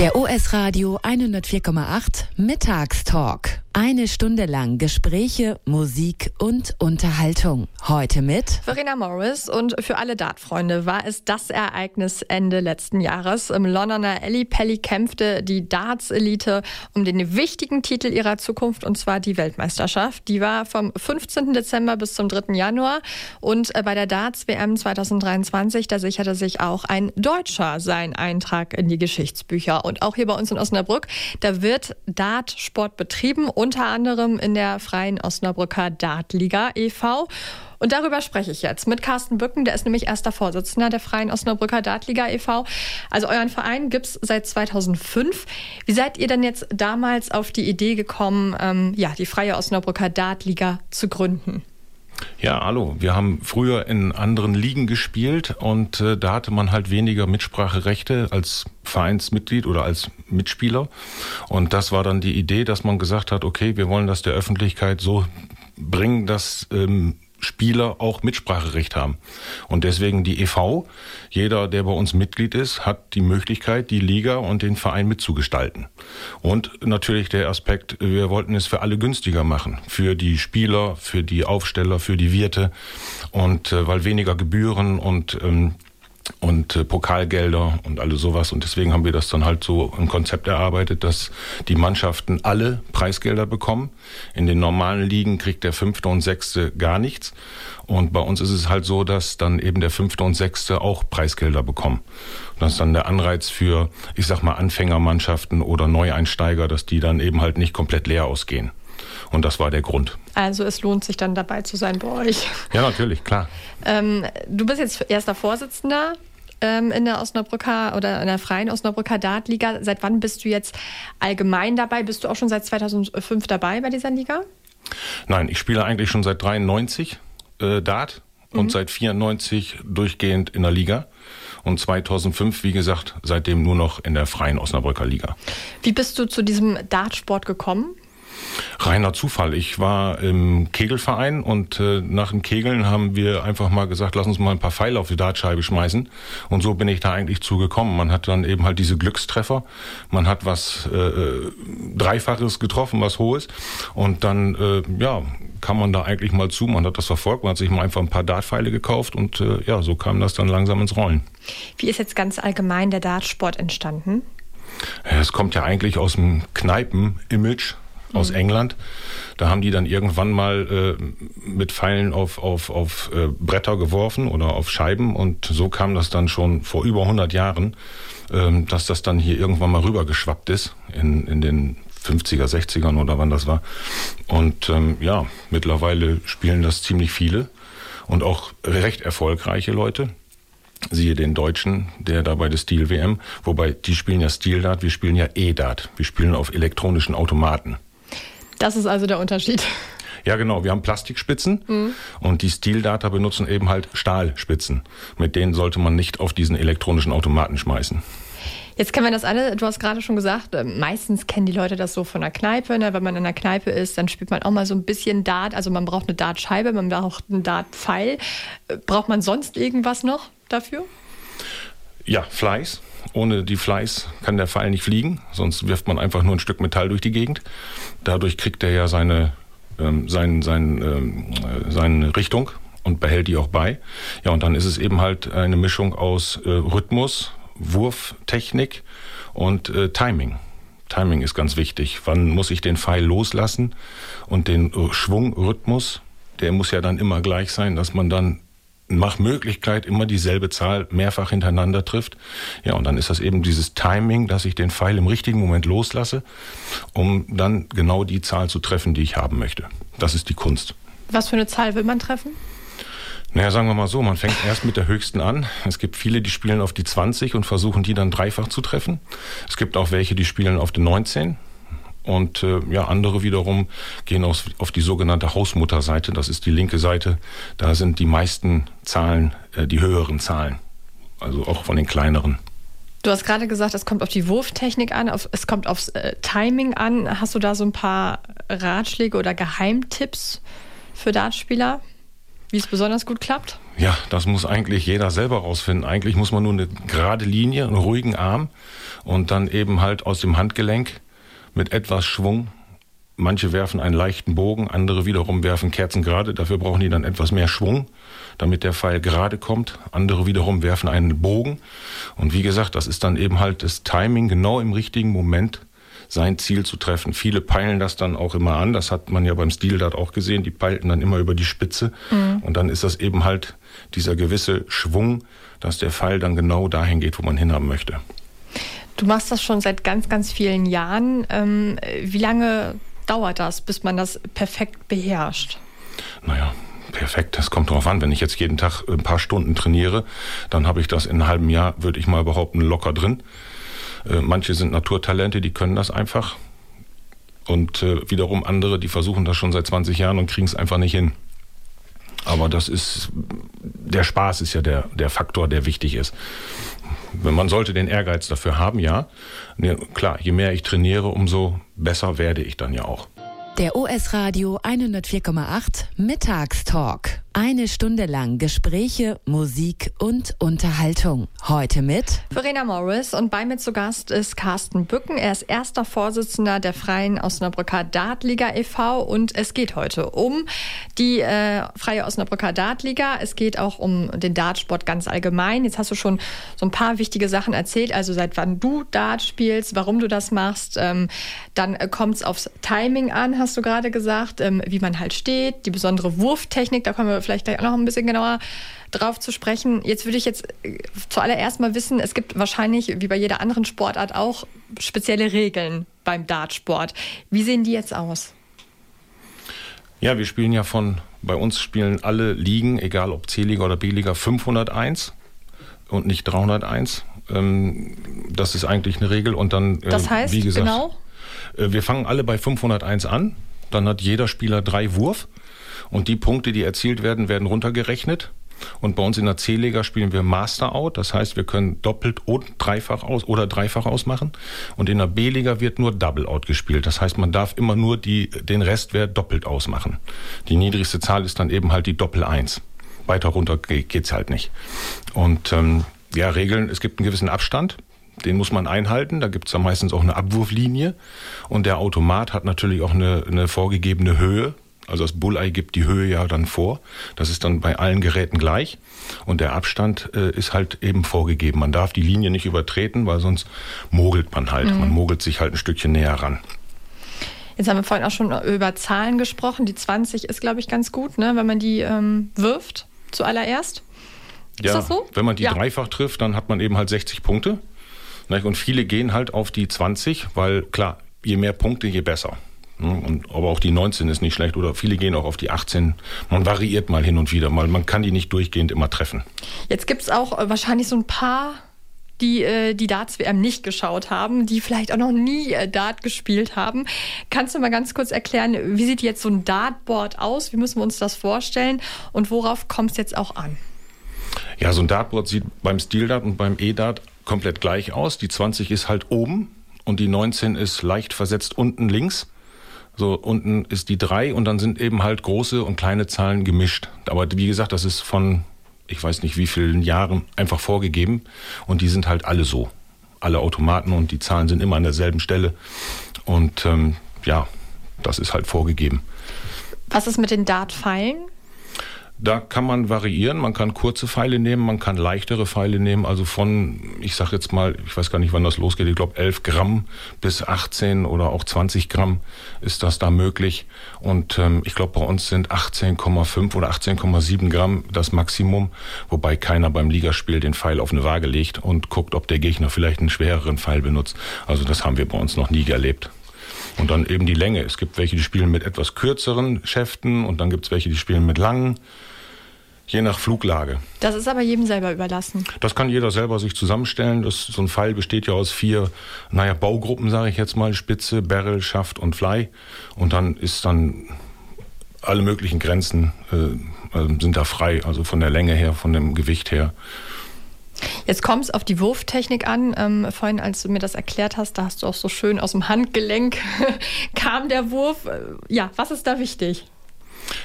Der OS Radio 104,8 Mittagstalk. Eine Stunde lang Gespräche, Musik und Unterhaltung. Heute mit Verena Morris und für alle Dartfreunde war es das Ereignis Ende letzten Jahres. Im Londoner Ellie Pelly kämpfte die Darts-Elite um den wichtigen Titel ihrer Zukunft und zwar die Weltmeisterschaft. Die war vom 15. Dezember bis zum 3. Januar und äh, bei der Darts-WM 2023, da sicherte sich auch ein Deutscher seinen Eintrag in die Geschichtsbücher. Und auch hier bei uns in Osnabrück, da wird Dartsport betrieben unter anderem in der Freien Osnabrücker Dartliga e.V. Und darüber spreche ich jetzt mit Carsten Bücken, der ist nämlich erster Vorsitzender der Freien Osnabrücker Dartliga e.V. Also euren Verein gibt es seit 2005. Wie seid ihr denn jetzt damals auf die Idee gekommen, ähm, ja, die Freie Osnabrücker Dartliga zu gründen? Ja, hallo. Wir haben früher in anderen Ligen gespielt und äh, da hatte man halt weniger Mitspracherechte als Vereinsmitglied oder als Mitspieler. Und das war dann die Idee, dass man gesagt hat, okay, wir wollen das der Öffentlichkeit so bringen, dass ähm, Spieler auch Mitspracherecht haben. Und deswegen die EV, jeder, der bei uns Mitglied ist, hat die Möglichkeit, die Liga und den Verein mitzugestalten. Und natürlich der Aspekt, wir wollten es für alle günstiger machen. Für die Spieler, für die Aufsteller, für die Wirte. Und äh, weil weniger Gebühren und ähm, und äh, Pokalgelder und alles sowas. Und deswegen haben wir das dann halt so ein Konzept erarbeitet, dass die Mannschaften alle Preisgelder bekommen. In den normalen Ligen kriegt der Fünfte und Sechste gar nichts. Und bei uns ist es halt so, dass dann eben der Fünfte und Sechste auch Preisgelder bekommen. Und das ist dann der Anreiz für, ich sag mal, Anfängermannschaften oder Neueinsteiger, dass die dann eben halt nicht komplett leer ausgehen. Und das war der Grund. Also es lohnt sich dann dabei zu sein bei euch. Ja, natürlich, klar. Ähm, du bist jetzt erster Vorsitzender ähm, in der Osnabrücker oder in der freien Osnabrücker Dartliga. Seit wann bist du jetzt allgemein dabei? Bist du auch schon seit 2005 dabei bei dieser Liga? Nein, ich spiele eigentlich schon seit 93 äh, Dart und mhm. seit 94 durchgehend in der Liga. Und 2005, wie gesagt, seitdem nur noch in der freien Osnabrücker Liga. Wie bist du zu diesem Dartsport gekommen? Reiner Zufall. Ich war im Kegelverein und äh, nach dem Kegeln haben wir einfach mal gesagt, lass uns mal ein paar Pfeile auf die Dartscheibe schmeißen. Und so bin ich da eigentlich zugekommen. Man hat dann eben halt diese Glückstreffer. Man hat was äh, äh, Dreifaches getroffen, was Hohes. Und dann, äh, ja, kam man da eigentlich mal zu. Man hat das verfolgt. Man hat sich mal einfach ein paar Dartpfeile gekauft und äh, ja, so kam das dann langsam ins Rollen. Wie ist jetzt ganz allgemein der Dartsport entstanden? Es kommt ja eigentlich aus dem Kneipen-Image aus mhm. England. Da haben die dann irgendwann mal äh, mit Pfeilen auf, auf, auf äh, Bretter geworfen oder auf Scheiben und so kam das dann schon vor über 100 Jahren, äh, dass das dann hier irgendwann mal rübergeschwappt ist in, in den 50er, 60ern oder wann das war. Und ähm, ja, mittlerweile spielen das ziemlich viele und auch recht erfolgreiche Leute. Siehe den Deutschen, der da bei der Steel WM, wobei die spielen ja Steel Dart, wir spielen ja E-Dart. Wir spielen auf elektronischen Automaten. Das ist also der Unterschied. Ja, genau. Wir haben Plastikspitzen mhm. und die Steel-Data benutzen eben halt Stahlspitzen. Mit denen sollte man nicht auf diesen elektronischen Automaten schmeißen. Jetzt kennen wir das alle, du hast gerade schon gesagt, äh, meistens kennen die Leute das so von der Kneipe. Ne? Wenn man in der Kneipe ist, dann spielt man auch mal so ein bisschen Dart. Also man braucht eine Dartscheibe, man braucht einen Dartpfeil. Äh, braucht man sonst irgendwas noch dafür? Ja, Fleiß. Ohne die Fleiß kann der Pfeil nicht fliegen, sonst wirft man einfach nur ein Stück Metall durch die Gegend. Dadurch kriegt er ja seine, ähm, sein, sein, ähm, äh, seine Richtung und behält die auch bei. Ja, und dann ist es eben halt eine Mischung aus äh, Rhythmus, Wurftechnik und äh, Timing. Timing ist ganz wichtig. Wann muss ich den Pfeil loslassen? Und den äh, Schwungrhythmus, der muss ja dann immer gleich sein, dass man dann nach Möglichkeit immer dieselbe Zahl mehrfach hintereinander trifft. Ja, und dann ist das eben dieses Timing, dass ich den Pfeil im richtigen Moment loslasse, um dann genau die Zahl zu treffen, die ich haben möchte. Das ist die Kunst. Was für eine Zahl will man treffen? Naja, sagen wir mal so, man fängt erst mit der höchsten an. Es gibt viele, die spielen auf die 20 und versuchen die dann dreifach zu treffen. Es gibt auch welche, die spielen auf die 19 und äh, ja, andere wiederum gehen aus, auf die sogenannte Hausmutterseite. Das ist die linke Seite. Da sind die meisten Zahlen äh, die höheren Zahlen. Also auch von den kleineren. Du hast gerade gesagt, es kommt auf die Wurftechnik an, auf, es kommt aufs äh, Timing an. Hast du da so ein paar Ratschläge oder Geheimtipps für Dartspieler, wie es besonders gut klappt? Ja, das muss eigentlich jeder selber rausfinden. Eigentlich muss man nur eine gerade Linie, einen ruhigen Arm und dann eben halt aus dem Handgelenk mit etwas Schwung. Manche werfen einen leichten Bogen, andere wiederum werfen Kerzen gerade. Dafür brauchen die dann etwas mehr Schwung, damit der Pfeil gerade kommt. Andere wiederum werfen einen Bogen. Und wie gesagt, das ist dann eben halt das Timing genau im richtigen Moment sein Ziel zu treffen. Viele peilen das dann auch immer an. Das hat man ja beim Stil auch gesehen. Die peilten dann immer über die Spitze. Mhm. Und dann ist das eben halt dieser gewisse Schwung, dass der Pfeil dann genau dahin geht, wo man hinhaben möchte. Du machst das schon seit ganz, ganz vielen Jahren. Ähm, wie lange dauert das, bis man das perfekt beherrscht? Naja, perfekt. Das kommt darauf an. Wenn ich jetzt jeden Tag ein paar Stunden trainiere, dann habe ich das in einem halben Jahr, würde ich mal behaupten, locker drin. Äh, manche sind Naturtalente, die können das einfach. Und äh, wiederum andere, die versuchen das schon seit 20 Jahren und kriegen es einfach nicht hin. Aber das ist, der Spaß ist ja der, der Faktor, der wichtig ist. Man sollte den Ehrgeiz dafür haben, ja. Klar, je mehr ich trainiere, umso besser werde ich dann ja auch. Der OS Radio 104,8 Mittagstalk. Eine Stunde lang Gespräche, Musik und Unterhaltung. Heute mit Verena Morris und bei mir zu Gast ist Carsten Bücken. Er ist erster Vorsitzender der Freien Osnabrücker Dartliga e.V. und es geht heute um die äh, Freie Osnabrücker Dartliga. Es geht auch um den Dartsport ganz allgemein. Jetzt hast du schon so ein paar wichtige Sachen erzählt, also seit wann du Dart spielst, warum du das machst. Ähm, dann kommt es aufs Timing an, hast du gerade gesagt, ähm, wie man halt steht, die besondere Wurftechnik, da kommen wir vielleicht gleich auch noch ein bisschen genauer drauf zu sprechen. Jetzt würde ich jetzt äh, zuallererst mal wissen, es gibt wahrscheinlich, wie bei jeder anderen Sportart auch, spezielle Regeln beim Dartsport. Wie sehen die jetzt aus? Ja, wir spielen ja von, bei uns spielen alle Ligen, egal ob C-Liga oder B-Liga, 501 und nicht 301. Ähm, das ist eigentlich eine Regel. Und dann, äh, das heißt, wie gesagt, genau? Äh, wir fangen alle bei 501 an. Dann hat jeder Spieler drei Wurf. Und die Punkte, die erzielt werden, werden runtergerechnet. Und bei uns in der C-Liga spielen wir Master Out. Das heißt, wir können doppelt und dreifach aus oder dreifach ausmachen. Und in der B-Liga wird nur Double Out gespielt. Das heißt, man darf immer nur die, den Restwert doppelt ausmachen. Die niedrigste Zahl ist dann eben halt die Doppel 1. Weiter runter geht's halt nicht. Und ähm, ja, Regeln, es gibt einen gewissen Abstand. Den muss man einhalten. Da gibt es dann meistens auch eine Abwurflinie. Und der Automat hat natürlich auch eine, eine vorgegebene Höhe. Also das Bulleye gibt die Höhe ja dann vor. Das ist dann bei allen Geräten gleich. Und der Abstand äh, ist halt eben vorgegeben. Man darf die Linie nicht übertreten, weil sonst mogelt man halt. Mhm. Man mogelt sich halt ein Stückchen näher ran. Jetzt haben wir vorhin auch schon über Zahlen gesprochen. Die 20 ist, glaube ich, ganz gut, ne? wenn man die ähm, wirft zuallererst. Ist ja, das so? Wenn man die ja. dreifach trifft, dann hat man eben halt 60 Punkte. Und viele gehen halt auf die 20, weil klar, je mehr Punkte, je besser. Und, aber auch die 19 ist nicht schlecht oder viele gehen auch auf die 18. Man variiert mal hin und wieder mal. Man kann die nicht durchgehend immer treffen. Jetzt gibt es auch äh, wahrscheinlich so ein paar, die äh, die Darts-WM nicht geschaut haben, die vielleicht auch noch nie äh, Dart gespielt haben. Kannst du mal ganz kurz erklären, wie sieht jetzt so ein Dartboard aus? Wie müssen wir uns das vorstellen? Und worauf kommt es jetzt auch an? Ja, so ein Dartboard sieht beim Stil-Dart und beim E-Dart komplett gleich aus. Die 20 ist halt oben und die 19 ist leicht versetzt unten links. So, unten ist die 3 und dann sind eben halt große und kleine Zahlen gemischt. Aber wie gesagt, das ist von, ich weiß nicht wie vielen Jahren einfach vorgegeben und die sind halt alle so. Alle Automaten und die Zahlen sind immer an derselben Stelle. Und ähm, ja, das ist halt vorgegeben. Was ist mit den Dartpfeilen? Da kann man variieren. Man kann kurze Pfeile nehmen, man kann leichtere Pfeile nehmen. Also von, ich sage jetzt mal, ich weiß gar nicht, wann das losgeht. Ich glaube 11 Gramm bis 18 oder auch 20 Gramm ist das da möglich. Und ähm, ich glaube, bei uns sind 18,5 oder 18,7 Gramm das Maximum, wobei keiner beim Ligaspiel den Pfeil auf eine Waage legt und guckt, ob der Gegner vielleicht einen schwereren Pfeil benutzt. Also das haben wir bei uns noch nie erlebt. Und dann eben die Länge. Es gibt welche, die spielen mit etwas kürzeren Schäften und dann gibt es welche, die spielen mit langen. Je nach Fluglage. Das ist aber jedem selber überlassen. Das kann jeder selber sich zusammenstellen. Das, so ein Pfeil besteht ja aus vier, naja, Baugruppen, sage ich jetzt mal, Spitze, Barrel, Schaft und Fly. Und dann ist dann alle möglichen Grenzen äh, äh sind da frei, also von der Länge her, von dem Gewicht her. Jetzt kommt es auf die Wurftechnik an. Ähm, vorhin, als du mir das erklärt hast, da hast du auch so schön aus dem Handgelenk kam der Wurf. Äh, ja, was ist da wichtig?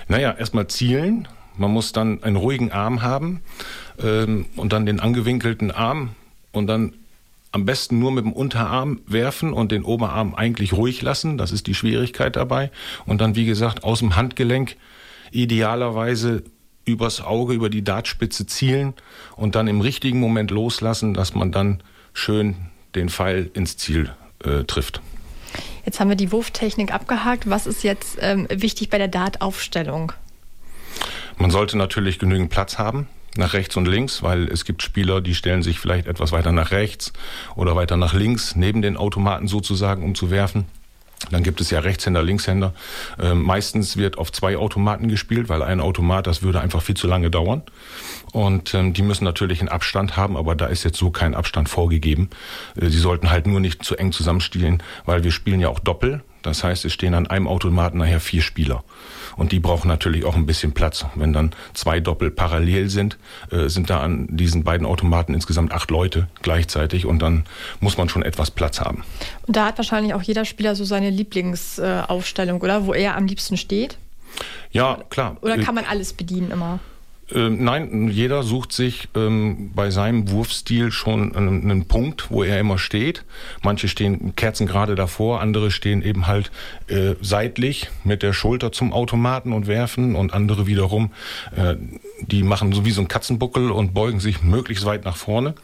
Naja, erstmal zielen, Man muss dann einen ruhigen Arm haben ähm, und dann den angewinkelten Arm und dann am besten nur mit dem Unterarm werfen und den Oberarm eigentlich ruhig lassen. Das ist die Schwierigkeit dabei. Und dann, wie gesagt, aus dem Handgelenk idealerweise übers Auge, über die Dartspitze zielen und dann im richtigen Moment loslassen, dass man dann schön den Pfeil ins Ziel äh, trifft. Jetzt haben wir die Wurftechnik abgehakt. Was ist jetzt ähm, wichtig bei der Dartaufstellung? Man sollte natürlich genügend Platz haben nach rechts und links, weil es gibt Spieler, die stellen sich vielleicht etwas weiter nach rechts oder weiter nach links, neben den Automaten sozusagen, um zu werfen. Dann gibt es ja Rechtshänder, Linkshänder. Ähm, meistens wird auf zwei Automaten gespielt, weil ein Automat, das würde einfach viel zu lange dauern. Und ähm, die müssen natürlich einen Abstand haben, aber da ist jetzt so kein Abstand vorgegeben. Äh, sie sollten halt nur nicht zu eng zusammenspielen, weil wir spielen ja auch Doppel. Das heißt, es stehen an einem Automaten nachher vier Spieler. Und die brauchen natürlich auch ein bisschen Platz. Wenn dann zwei Doppel parallel sind, äh, sind da an diesen beiden Automaten insgesamt acht Leute gleichzeitig und dann muss man schon etwas Platz haben. Und da hat wahrscheinlich auch jeder Spieler so seine Lieblingsaufstellung, oder? Wo er am liebsten steht? Ja, klar. Oder kann man alles bedienen immer? Ähm, nein, jeder sucht sich ähm, bei seinem Wurfstil schon einen, einen, Punkt, wo er immer steht. Manche stehen kerzengerade davor, andere stehen eben halt äh, seitlich mit der Schulter zum Automaten und werfen und andere wiederum, äh, die machen so wie so ein Katzenbuckel und beugen sich möglichst weit nach vorne.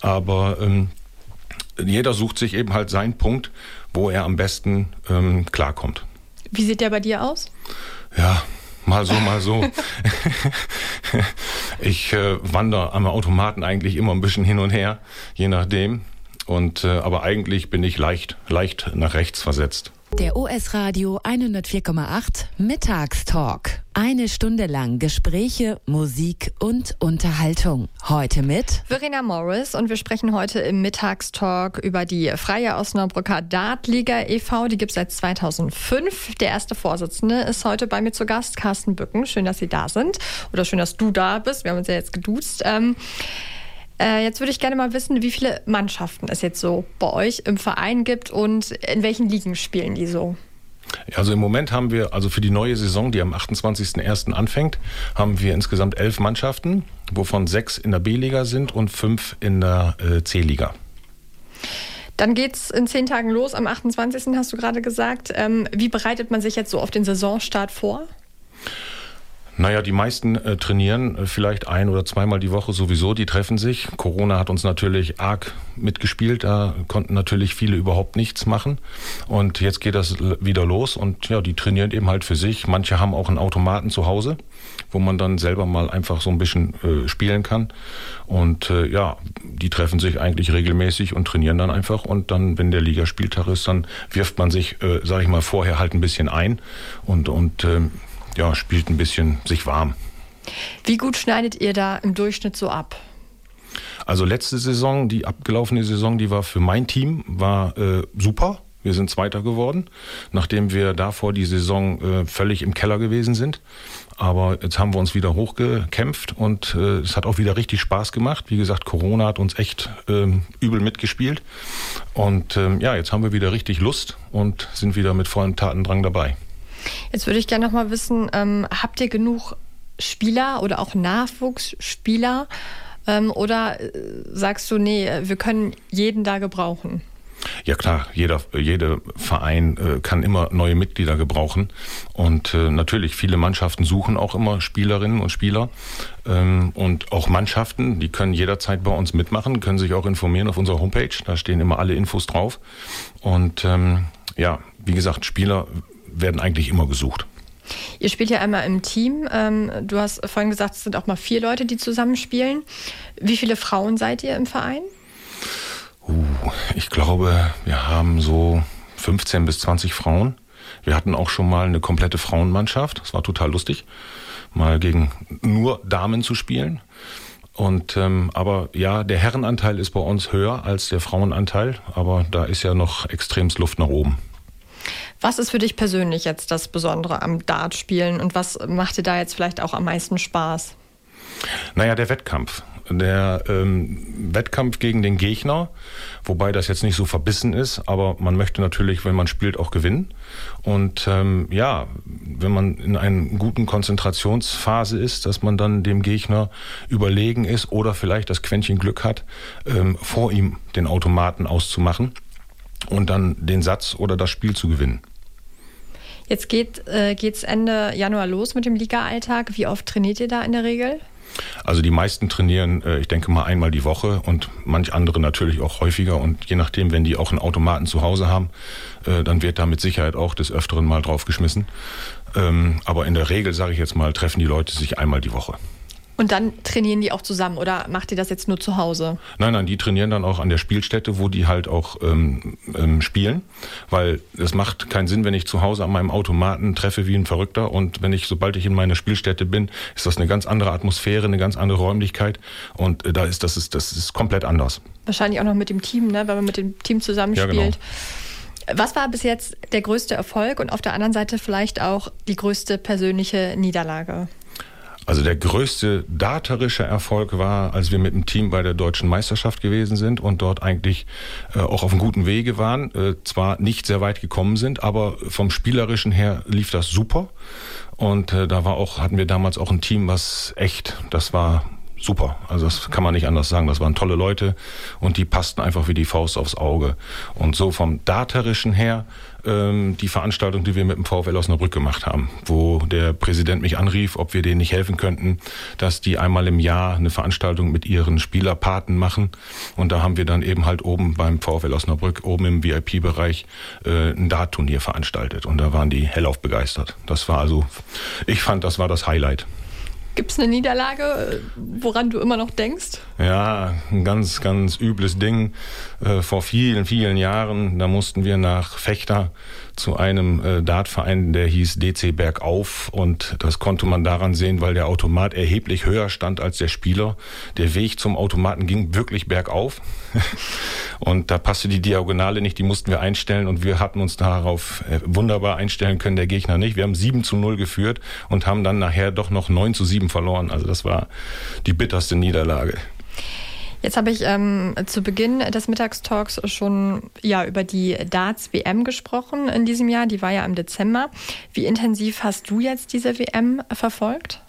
Aber ähm, jeder sucht sich eben halt seinen Punkt, wo er am besten ähm, klarkommt. Wie sieht der bei dir aus? Ja, mal so, mal so. ich äh, wandere am Automaten eigentlich immer ein bisschen hin und her, je nachdem. Und äh, aber eigentlich bin ich leicht, leicht nach rechts versetzt. Der US Radio 104,8 Mittagstalk. Eine Stunde lang Gespräche, Musik und Unterhaltung. Heute mit Verena Morris und wir sprechen heute im Mittagstalk über die Freie Osnabrücker Dartliga e.V. Die gibt es seit 2005. Der erste Vorsitzende ist heute bei mir zu Gast, Carsten Bücken. Schön, dass Sie da sind. Oder schön, dass du da bist. Wir haben uns ja jetzt geduzt. Ähm, äh, jetzt würde ich gerne mal wissen, wie viele Mannschaften es jetzt so bei euch im Verein gibt und in welchen Ligen spielen die so? Also im Moment haben wir, also für die neue Saison, die am 28.01. anfängt, haben wir insgesamt elf Mannschaften, wovon sechs in der B-Liga sind und fünf in der äh, C-Liga. Dann geht es in zehn Tagen los, am 28. hast du gerade gesagt. Ähm, wie bereitet man sich jetzt so auf den Saisonstart vor? Naja, die meisten äh, trainieren vielleicht ein oder zweimal die Woche sowieso, die treffen sich. Corona hat uns natürlich arg mitgespielt, da konnten natürlich viele überhaupt nichts machen. Und jetzt geht das wieder los und ja, die trainieren eben halt für sich. Manche haben auch einen Automaten zu Hause, wo man dann selber mal einfach so ein bisschen äh, spielen kann. Und äh, ja, die treffen sich eigentlich regelmäßig und trainieren dann einfach. Und dann, wenn der Ligaspieltag ist, dann wirft man sich, äh, sage ich mal, vorher halt ein bisschen ein und, und äh, ja, spielt ein bisschen sich warm. Wie gut schneidet ihr da im Durchschnitt so ab? Also letzte Saison, die abgelaufene Saison, die war für mein Team war äh, super. Wir sind Zweiter geworden, nachdem wir davor die Saison äh, völlig im Keller gewesen sind. Aber jetzt haben wir uns wieder hochgekämpft und äh, es hat auch wieder richtig Spaß gemacht. Wie gesagt, Corona hat uns echt ähm, übel mitgespielt. Und ähm, ja, jetzt haben wir wieder richtig Lust und sind wieder mit vollem Tatendrang dabei. Jetzt würde ich gerne noch mal wissen, ähm, habt ihr genug Spieler oder auch Nachwuchsspieler? Ähm, oder äh, sagst du, nee, wir können jeden da gebrauchen? Ja klar, jeder, jeder Verein äh, kann immer neue Mitglieder gebrauchen. Und äh, natürlich, viele Mannschaften suchen auch immer Spielerinnen und Spieler. Ähm, und auch Mannschaften, die können jederzeit bei uns mitmachen, können sich auch informieren auf unserer Homepage. Da stehen immer alle Infos drauf. Und ähm, ja, wie gesagt, Spieler werden eigentlich immer gesucht. Ihr spielt ja einmal im Team. Ähm, du hast vorhin gesagt, es sind auch mal vier Leute, die zusammen spielen. Wie viele Frauen seid ihr im Verein? Uh, ich glaube, wir haben so 15 bis 20 Frauen. Wir hatten auch schon mal eine komplette Frauenmannschaft. Das war total lustig, mal gegen nur Damen zu spielen. Und ähm, aber ja, der Herrenanteil ist bei uns höher als der Frauenanteil, aber da ist ja noch extremst Luft nach oben. Was ist für dich persönlich jetzt das Besondere am Dartspielen und was macht dir da jetzt vielleicht auch am meisten Spaß? Naja, der Wettkampf. der ähm, Wettkampf gegen den Gegner, wobei das jetzt nicht so verbissen ist, aber man möchte natürlich, wenn man spielt, auch gewinnen. Und ähm, ja, wenn man in einer guten Konzentrationsphase ist, dass man dann dem Gegner überlegen ist oder vielleicht das Quäntchen Glück hat, ähm, vor ihm den Automaten auszumachen und dann den Satz oder das Spiel zu gewinnen. Jetzt geht äh, geht's Ende Januar los mit dem Liga-Alltag. Wie oft trainiert ihr da in der Regel? Also die meisten trainieren, äh, ich denke mal einmal die Woche und manch andere natürlich auch häufiger. Und je nachdem, wenn die auch einen Automaten zu Hause haben, äh, dann wird da mit Sicherheit auch des Öfteren mal drauf geschmissen. Ähm, aber in der Regel, sage ich jetzt mal, treffen die Leute sich einmal die Woche. Und dann trainieren die auch zusammen oder macht ihr das jetzt nur zu Hause? Nein, nein, die trainieren dann auch an der Spielstätte, wo die halt auch ähm, ähm, spielen, weil es macht keinen Sinn, wenn ich zu Hause an meinem Automaten treffe wie ein Verrückter und wenn ich, sobald ich in meiner Spielstätte bin, ist das eine ganz andere Atmosphäre, eine ganz andere Räumlichkeit und äh, da ist das ist das ist komplett anders. Wahrscheinlich auch noch mit dem Team, ne, weil man mit dem Team zusammenspielt. Ja, genau. Was war bis jetzt der größte Erfolg und auf der anderen Seite vielleicht auch die größte persönliche Niederlage? Also der größte daterische Erfolg war, als wir mit dem Team bei der deutschen Meisterschaft gewesen sind und dort eigentlich äh, auch auf einem guten Wege waren. Äh, zwar nicht sehr weit gekommen sind, aber vom spielerischen her lief das super. Und äh, da war auch, hatten wir damals auch ein Team, was echt, das war super. Also das kann man nicht anders sagen. Das waren tolle Leute und die passten einfach wie die Faust aufs Auge. Und so vom Daterischen her ähm, die Veranstaltung, die wir mit dem VfL Osnabrück gemacht haben, wo der Präsident mich anrief, ob wir denen nicht helfen könnten, dass die einmal im Jahr eine Veranstaltung mit ihren Spielerpaten machen. Und da haben wir dann eben halt oben beim VfL Osnabrück, oben im VIP-Bereich, äh, ein Dart-Turnier veranstaltet. Und da waren die hellauf begeistert. Das war also, ich fand, das war das Highlight. Gibt es eine Niederlage, woran du immer noch denkst? Ja, ein ganz, ganz übles Ding. Äh, vor vielen, vielen Jahren, da mussten wir nach Fechter zu einem äh, Dartverein, der hieß DC Bergauf. Und das konnte man daran sehen, weil der Automat erheblich höher stand als der Spieler. Der Weg zum Automaten ging wirklich bergauf. und da passte die Diagonale nicht, die mussten wir einstellen. Und wir hatten uns darauf äh, wunderbar einstellen können, der Gegner nicht. Wir haben 7 zu 0 geführt und haben dann nachher doch noch 9 zu 7 verloren. Also das war die bitterste Niederlage. Jetzt habe ich ähm, zu Beginn des Mittagstalks schon ja über die Darts WM gesprochen in diesem Jahr. Die war ja im Dezember. Wie intensiv hast du jetzt diese WM verfolgt?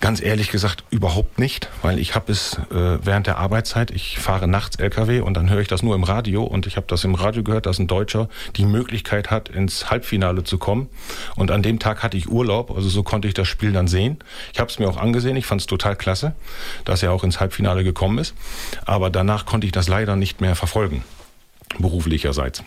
Ganz ehrlich gesagt überhaupt nicht, weil ich habe es äh, während der Arbeitszeit, ich fahre nachts LKW und dann höre ich das nur im Radio und ich habe das im Radio gehört, dass ein Deutscher die Möglichkeit hat, ins Halbfinale zu kommen. Und an dem Tag hatte ich Urlaub, also so konnte ich das Spiel dann sehen. Ich habe es mir auch angesehen, ich fand es total klasse, dass er auch ins Halbfinale gekommen ist. Aber danach konnte ich das leider nicht mehr verfolgen, beruflicherseits.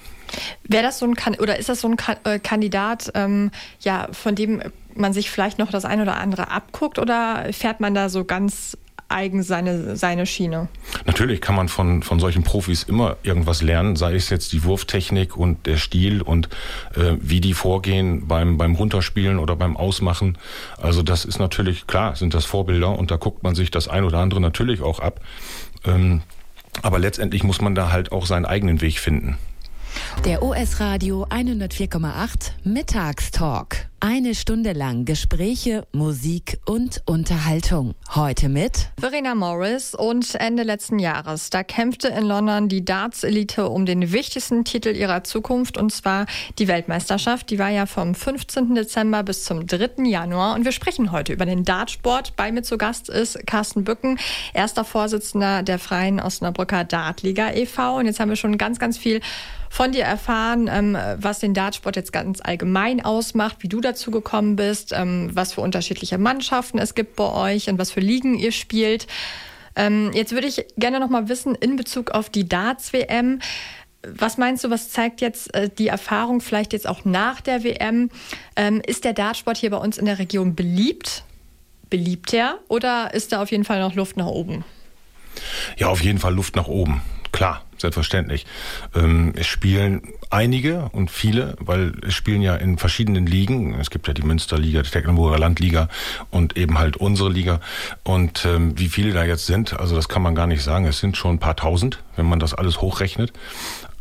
Wäre das so ein oder ist das so ein äh, Kandidat, ähm, ja, von dem man sich vielleicht noch das eine oder andere abguckt oder fährt man da so ganz eigen seine, seine Schiene. Natürlich kann man von, von solchen Profis immer irgendwas lernen, sei es jetzt die Wurftechnik und der Stil und äh, wie die vorgehen beim, beim Runterspielen oder beim Ausmachen. Also das ist natürlich, klar, sind das Vorbilder und da guckt man sich das ein oder andere natürlich auch ab. Ähm, aber letztendlich muss man da halt auch seinen eigenen Weg finden. Der US Radio 104,8 Mittagstalk. Eine Stunde lang Gespräche, Musik und Unterhaltung. Heute mit Verena Morris und Ende letzten Jahres. Da kämpfte in London die Darts-Elite um den wichtigsten Titel ihrer Zukunft und zwar die Weltmeisterschaft. Die war ja vom 15. Dezember bis zum 3. Januar und wir sprechen heute über den Dartsport. Bei mir zu Gast ist Carsten Bücken, erster Vorsitzender der Freien Osnabrücker Dartliga e.V. Und jetzt haben wir schon ganz, ganz viel von dir erfahren, ähm, was den Dartsport jetzt ganz allgemein ausmacht, wie du dazu gekommen bist, ähm, was für unterschiedliche Mannschaften es gibt bei euch und was für Ligen ihr spielt. Ähm, jetzt würde ich gerne noch mal wissen in Bezug auf die Darts-WM. Was meinst du, was zeigt jetzt äh, die Erfahrung vielleicht jetzt auch nach der WM? Ähm, ist der Dartsport hier bei uns in der Region beliebt? Beliebter oder ist da auf jeden Fall noch Luft nach oben? Ja, auf jeden Fall Luft nach oben. Klar, selbstverständlich. Ähm, es spielen einige und viele, weil es spielen ja in verschiedenen Ligen. Es gibt ja die Münsterliga, die Tecklenburger Landliga und eben halt unsere Liga. Und ähm, wie viele da jetzt sind, also das kann man gar nicht sagen. Es sind schon ein paar tausend, wenn man das alles hochrechnet.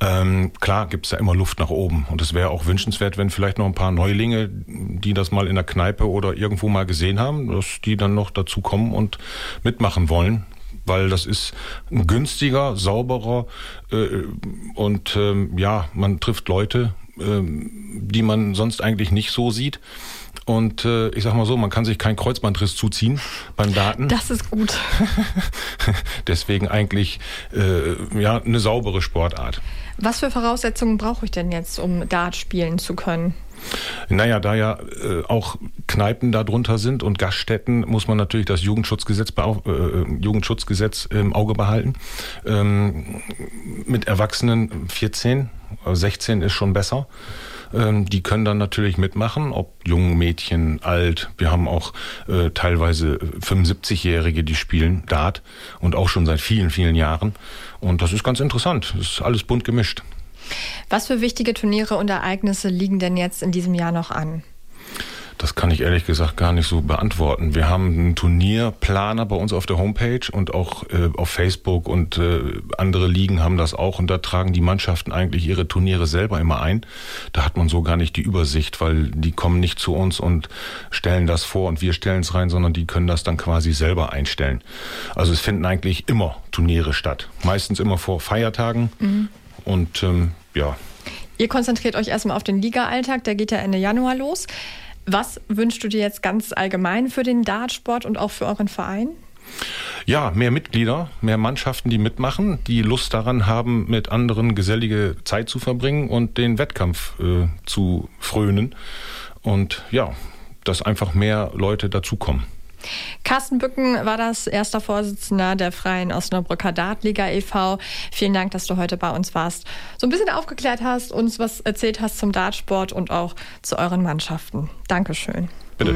Ähm, klar gibt es da immer Luft nach oben. Und es wäre auch wünschenswert, wenn vielleicht noch ein paar Neulinge, die das mal in der Kneipe oder irgendwo mal gesehen haben, dass die dann noch dazu kommen und mitmachen wollen weil das ist günstiger, sauberer äh, und ähm, ja, man trifft Leute, ähm, die man sonst eigentlich nicht so sieht. Und äh, ich sag mal so, man kann sich keinen Kreuzbandriss zuziehen beim Daten. Das ist gut. Deswegen eigentlich äh, ja eine saubere Sportart. Was für Voraussetzungen brauche ich denn jetzt, um Dart spielen zu können? Naja, da ja äh, auch Kneipen darunter sind und Gaststätten, muss man natürlich das Jugendschutzgesetz, äh, Jugendschutzgesetz im Auge behalten. Ähm, mit Erwachsenen 14, 16 ist schon besser. Ähm, die können dann natürlich mitmachen, ob jung, Mädchen, alt. Wir haben auch äh, teilweise 75-Jährige, die spielen Dart und auch schon seit vielen, vielen Jahren. Und das ist ganz interessant. Das ist alles bunt gemischt. Was für wichtige Turniere und Ereignisse liegen denn jetzt in diesem Jahr noch an? Das kann ich ehrlich gesagt gar nicht so beantworten. Wir haben einen Turnierplaner bei uns auf der Homepage und auch äh, auf Facebook und äh, andere Ligen haben das auch und da tragen die Mannschaften eigentlich ihre Turniere selber immer ein. Da hat man so gar nicht die Übersicht, weil die kommen nicht zu uns und stellen das vor und wir stellen es rein, sondern die können das dann quasi selber einstellen. Also es finden eigentlich immer Turniere statt. Meistens immer vor Feiertagen mhm. und ähm, ja. Ihr konzentriert euch erstmal auf den Liga-Alltag, der geht ja Ende Januar los. Was wünschst du dir jetzt ganz allgemein für den Dartsport und auch für euren Verein? Ja, mehr Mitglieder, mehr Mannschaften, die mitmachen, die Lust daran haben, mit anderen gesellige Zeit zu verbringen und den Wettkampf äh, zu frönen. Und ja, dass einfach mehr Leute dazukommen. Carsten Bücken war das erster Vorsitzender der Freien Osnabrücker Dartliga e.V. Vielen Dank, dass du heute bei uns warst, so ein bisschen aufgeklärt hast, uns was erzählt hast zum Dartsport und auch zu euren Mannschaften. Dankeschön. Bitte.